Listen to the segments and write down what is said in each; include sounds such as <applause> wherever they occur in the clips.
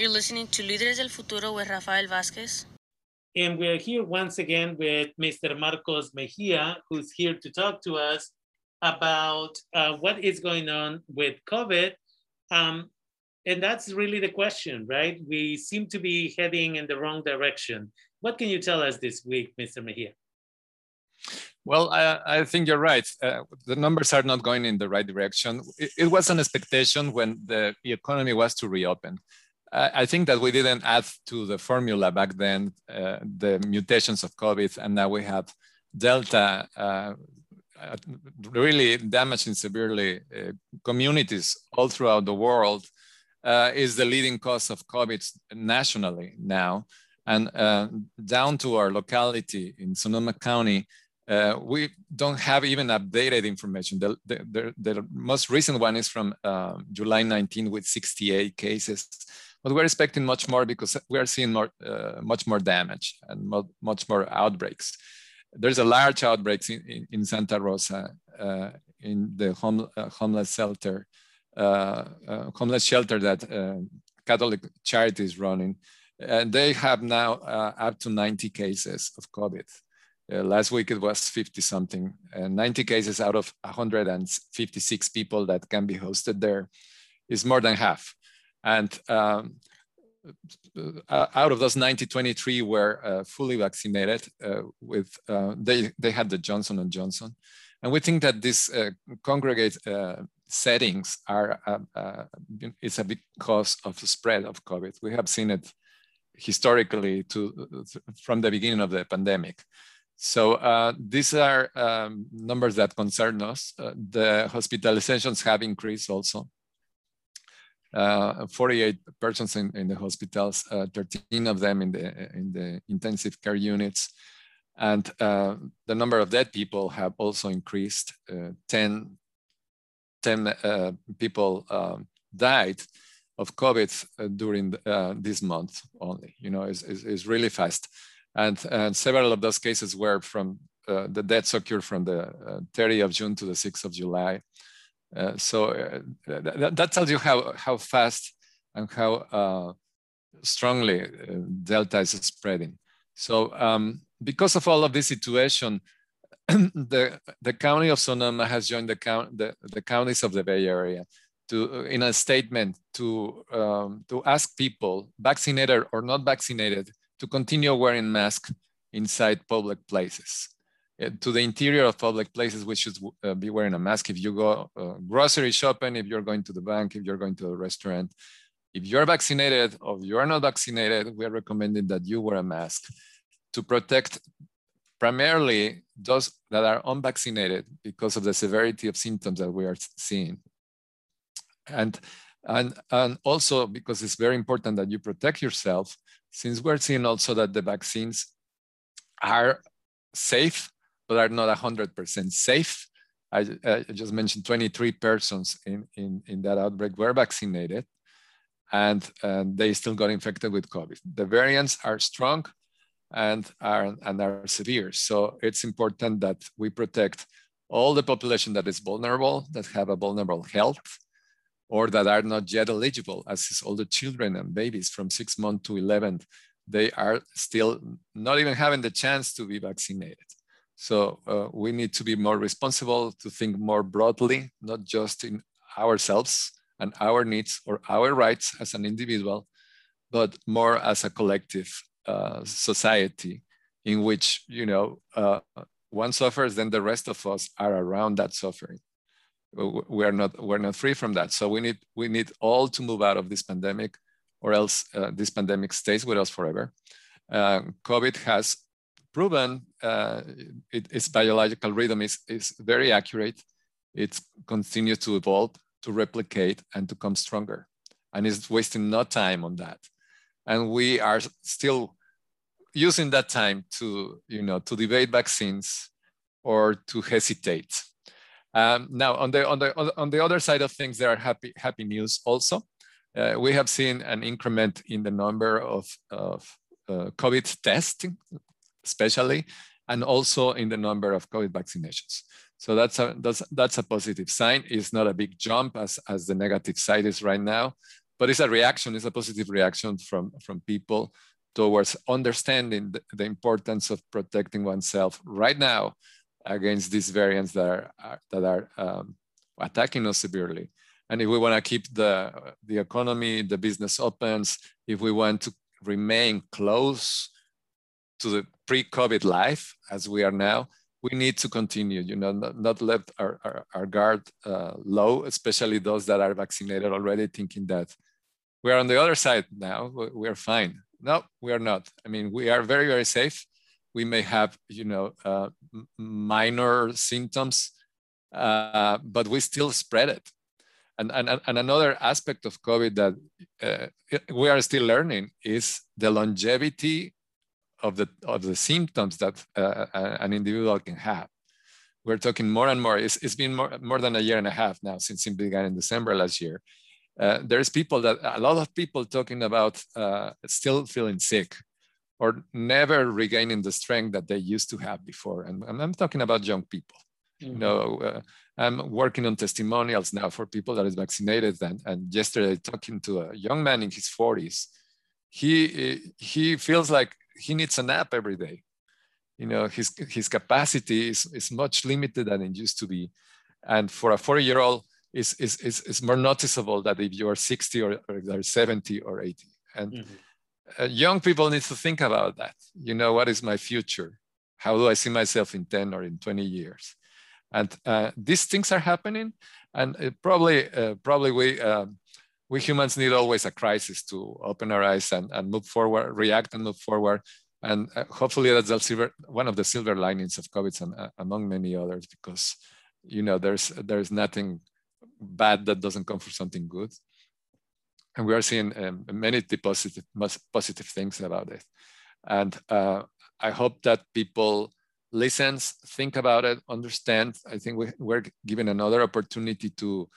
You're listening to Líderes del Futuro with Rafael Vázquez. And we're here once again with Mr. Marcos Mejia, who's here to talk to us about uh, what is going on with COVID. Um, and that's really the question, right? We seem to be heading in the wrong direction. What can you tell us this week, Mr. Mejia? Well, I, I think you're right. Uh, the numbers are not going in the right direction. It, it, was an expectation when the economy was to reopen. I think that we didn't add to the formula back then uh, the mutations of COVID, and now we have Delta uh, really damaging severely uh, communities all throughout the world. Uh, is the leading cause of COVID nationally now. And uh, down to our locality in Sonoma County, uh, we don't have even updated information. The, the, the, the most recent one is from July 19 with 68 cases but we're expecting much more because we are seeing more, uh, much more damage and mo much more outbreaks. There's a large outbreak in, in, in Santa Rosa uh, in the home, uh, homeless shelter, uh, uh, homeless shelter that uh, Catholic Charity is running. And they have now up to 90 cases of COVID. last week it was 50 something, 90 cases out of 156 people that can be hosted there is more than half. And um, uh, out of those 90, 23 were uh, fully vaccinated uh, with, uh, they, they had the Johnson and Johnson. And we think that these uh, congregate uh, settings are, it's a big cause of the spread of COVID. We have seen it historically to, from the beginning of the pandemic. So these are um, numbers that concern us. the hospitalizations have increased also uh, 48 persons in, in the hospitals, uh, 13 of them in the, in the intensive care units. And uh, the number of dead people have also increased. Uh, 10, 10 uh, people um, died of COVID uh, during this month only. You know, it's, it's, it's really fast. And, and, several of those cases were from the deaths occurred from the 30th of June to the 6th of July. Uh, so uh, that, that, tells you how, how fast and how uh, strongly Delta is spreading. So um, because of all of this situation, <clears throat> the, the county of Sonoma has joined the, count, the, the counties of the Bay Area to, in a statement to, um, to ask people, vaccinated or not vaccinated, to continue wearing masks inside public places. Uh, to the interior of public places, we should uh, be wearing a mask. If you go uh, grocery shopping, if you're going to the bank, if you're going to a restaurant, if you're vaccinated or you're not vaccinated, we are recommending that you wear a mask to protect primarily those that are unvaccinated because of the severity of symptoms that we are seeing. And, and, and also because it's very important that you protect yourself, since we're seeing also that the vaccines are safe but are not 100% safe. I, I, just mentioned 23 persons in, in, in that outbreak were vaccinated and, and they still got infected with COVID. The variants are strong and are, and are severe. So it's important that we protect all the population that is vulnerable, that have a vulnerable health, or that are not yet eligible, as is all the children and babies from six months to 11, they are still not even having the chance to be vaccinated. So uh, we need to be more responsible, to think more broadly, not just in ourselves and our needs or our rights as an individual, but more as a collective uh, society in which, you know, uh, one suffers, then the rest of us are around that suffering. We are not, we're not free from that. So we need, we need all to move out of this pandemic or else uh, this pandemic stays with us forever. Uh, COVID has proven uh, it, its biological rhythm is, is very accurate. It continues to evolve, to replicate, and to come stronger. And it's wasting no time on that. And we are still using that time to, you know, to debate vaccines or to hesitate. Um, now, on the, on, the, on the other side of things, there are happy, happy news also. Uh, we have seen an increment in the number of, of uh, COVID testing especially, and also in the number of COVID vaccinations. So that's a, that's, that's a positive sign. It's not a big jump as, as the negative side is right now, but it's a reaction, it's a positive reaction from, from people towards understanding the, the importance of protecting oneself right now against these variants that are, are that are um, attacking us severely. And if we want to keep the, the economy, the business opens, if we want to remain close to the pre-COVID life as we are now, we need to continue, you know, not, not let our, our, our guard uh, low, especially those that are vaccinated already thinking that we're on the other side now, we're fine. No, we are not. I mean, we are very, very safe. We may have, you know, uh, minor symptoms, uh, but we still spread it. And, and, and another aspect of COVID that uh, we are still learning is the longevity of the of the symptoms that uh, an individual can have. We're talking more and more. It's, it's been more, more than a year and a half now since it began in December last year. Uh, there's people that a lot of people talking about uh, still feeling sick or never regaining the strength that they used to have before. And, and I'm talking about young people. Mm-hmm. You know, uh, I'm working on testimonials now for people that is vaccinated. And, and yesterday, talking to a young man in his 40s, he he feels like he needs a nap every day. You know, his, his capacity is, is much limited than it used to be. And for a 40 year old, is, is, is, is more noticeable that if you are 60 or, or 70 or 80. And mm-hmm. uh, young people need to think about that. You know, what is my future? How do I see myself in 10 or in 20 years? And uh, these things are happening. And probably, uh, probably we, um, we humans need always a crisis to open our eyes and, and move forward, react and move forward. And uh, hopefully that's silver, one of the silver linings of COVID and, uh, among many others, because you know there's there's nothing bad that doesn't come from something good. And we are seeing um, many positive positive things about it. And uh, I hope that people listens, think about it, understand. I think we, we're given another opportunity to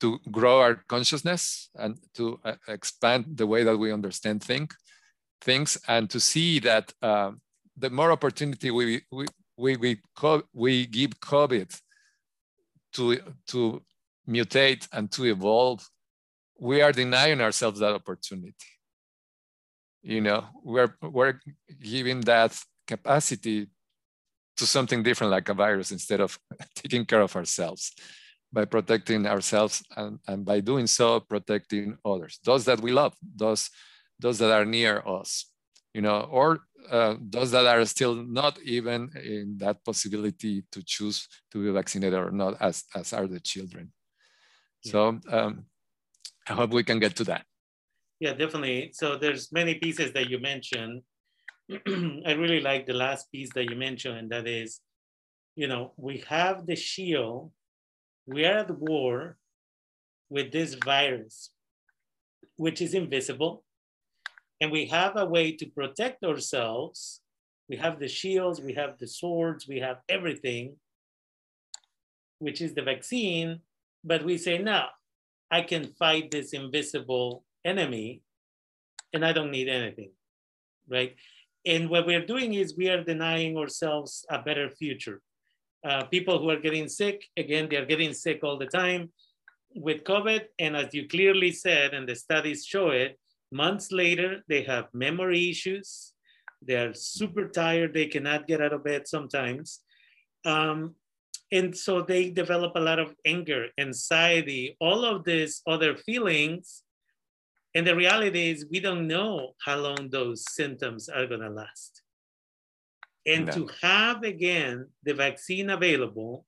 to grow our consciousness and to uh, expand the way that we understand think, things and to see that uh, the more opportunity we, we, we, we, we give COVID to, to mutate and to evolve, we are denying ourselves that opportunity. You know, we're, we're giving that capacity to something different like a virus instead of <laughs> taking care of ourselves by protecting ourselves and, and by doing so protecting others. Those that we love those those that are near us you know or uh, those that are still not even in that possibility to choose to be vaccinated or not as as are the children. Yeah. so um, i hope we can get to that. Yeah definitely. So there's many pieces that you mentioned. <clears throat> I really like the last piece that you mentioned and that is you know we have the shield we are at war with this virus, which is invisible. And we have a way to protect ourselves. We have the shields, we have the swords, we have everything, which is the vaccine. But we say, no, I can fight this invisible enemy and I don't need anything, right? And what we're doing is we are denying ourselves a better future uh, people who are getting sick, again, they're getting sick all the time with COVID. And as you clearly said, and the studies show it, months later, they have memory issues. They're super tired. They cannot get out of bed sometimes. Um, and so they develop a lot of anger, anxiety, all of these other feelings. And the reality is, we don't know how long those symptoms are going to last. And no. to have again the vaccine available,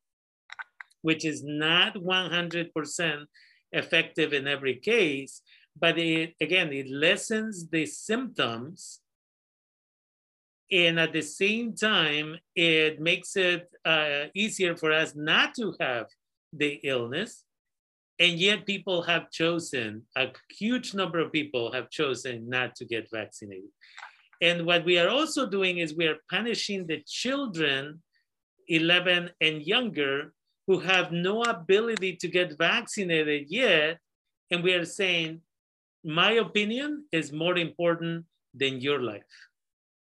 which is not 100% effective in every case, but it, again, it lessens the symptoms. And at the same time, it makes it uh, easier for us not to have the illness. And yet, people have chosen, a huge number of people have chosen not to get vaccinated. And what we are also doing is we are punishing the children 11 and younger who have no ability to get vaccinated yet. And we are saying, my opinion is more important than your life,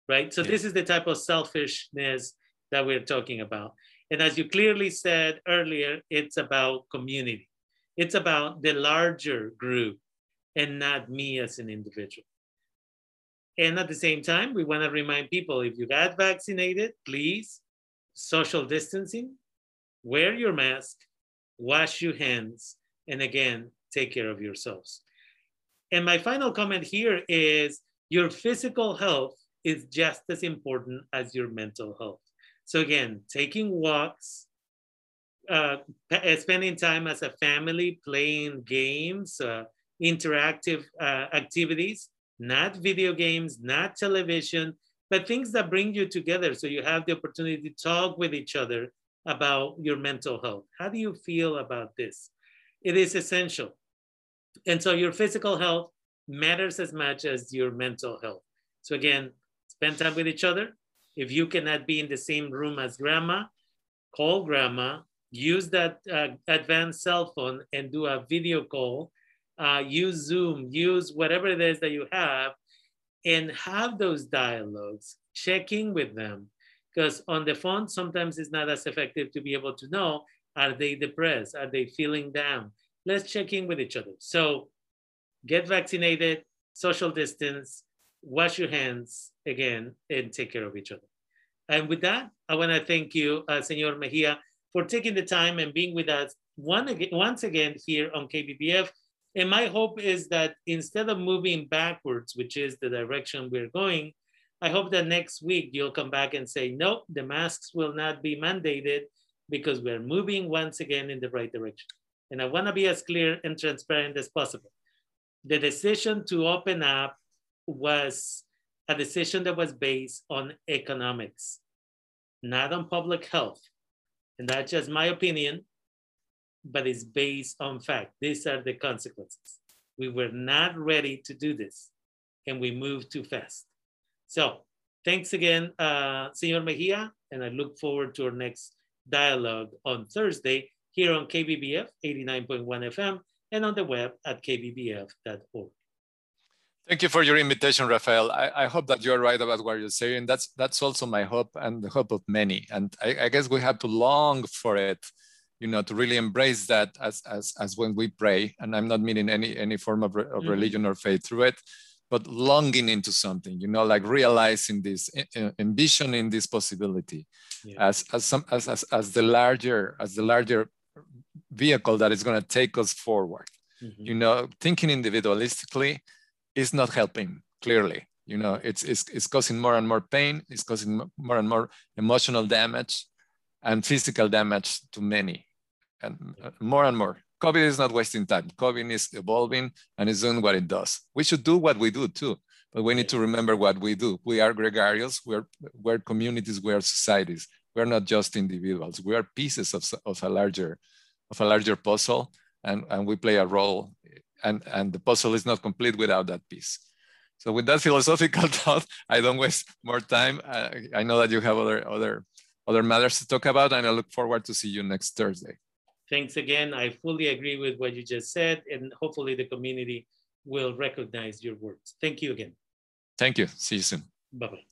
right? So, yeah. this is the type of selfishness that we're talking about. And as you clearly said earlier, it's about community, it's about the larger group and not me as an individual. And at the same time, we want to remind people if you got vaccinated, please social distancing, wear your mask, wash your hands, and again, take care of yourselves. And my final comment here is your physical health is just as important as your mental health. So again, taking walks, uh, spending time as a family, playing games, uh, interactive uh, activities, not video games, not television, but things that bring you together so you have the opportunity to talk with each other about your mental health. How do you feel about this? It is essential. And so your physical health matters as much as your mental health. So again, spend time with each other. If you cannot be in the same room as grandma, call grandma, use that uh, advanced cell phone and do a video call, uh, use Zoom, use whatever it is that you have and have those dialogues, checking with them. Because on the phone, sometimes it's not as effective to be able to know are they depressed? Are they feeling down? Let's check in with each other. So get vaccinated, social distance, wash your hands again, and take care of each other. And with that, I want to thank you, uh, Senor Mejia, for taking the time and being with us one once again here on KBBF. And my hope is that instead of moving backwards, which is the direction we're going, I hope that next week you'll come back and say, nope, the masks will not be mandated because we're moving once again in the right direction. And I wanna be as clear and transparent as possible. The decision to open up was a decision that was based on economics, not on public health. And that's just my opinion but it's based on fact. These are the consequences. We were not ready to do this and we moved too fast. So thanks again, uh, Senor Mejia, and I look forward to our next dialogue on Thursday here on KBBF 89.1 FM and on the web at kbbf.org. Thank you for your invitation, Rafael. I, I, hope that you're right about what you're saying. That's that's also my hope and the hope of many. And I, I guess we have to long for it you know, to really embrace that as, as, as when we pray, and I'm not meaning any, any form of, re of mm-hmm. religion or faith through it, but longing into something, you know, like realizing this, envisioning this possibility yeah. as, as, some, as, as, as the larger, as the larger vehicle that is going to take us forward. Mm-hmm. You know, thinking individualistically is not helping clearly. You know, it's, it's, it's causing more and more pain, it's causing more and more emotional damage and physical damage to many and uh, more and more. COVID is not wasting time. COVID is evolving and is doing what it does. We should do what we do too, but we need to remember what we do. We are gregarious, we're, we're communities, we are societies. We're not just individuals. We are pieces of, of a larger of a larger puzzle and, and we play a role and, and the puzzle is not complete without that piece. So with that philosophical <laughs> thought, I don't waste more time. I, I know that you have other, other, other matters to talk about and I look forward to see you next Thursday. Thanks again. I fully agree with what you just said, and hopefully the community will recognize your words. Thank you again. Thank you. See you soon. Bye-bye.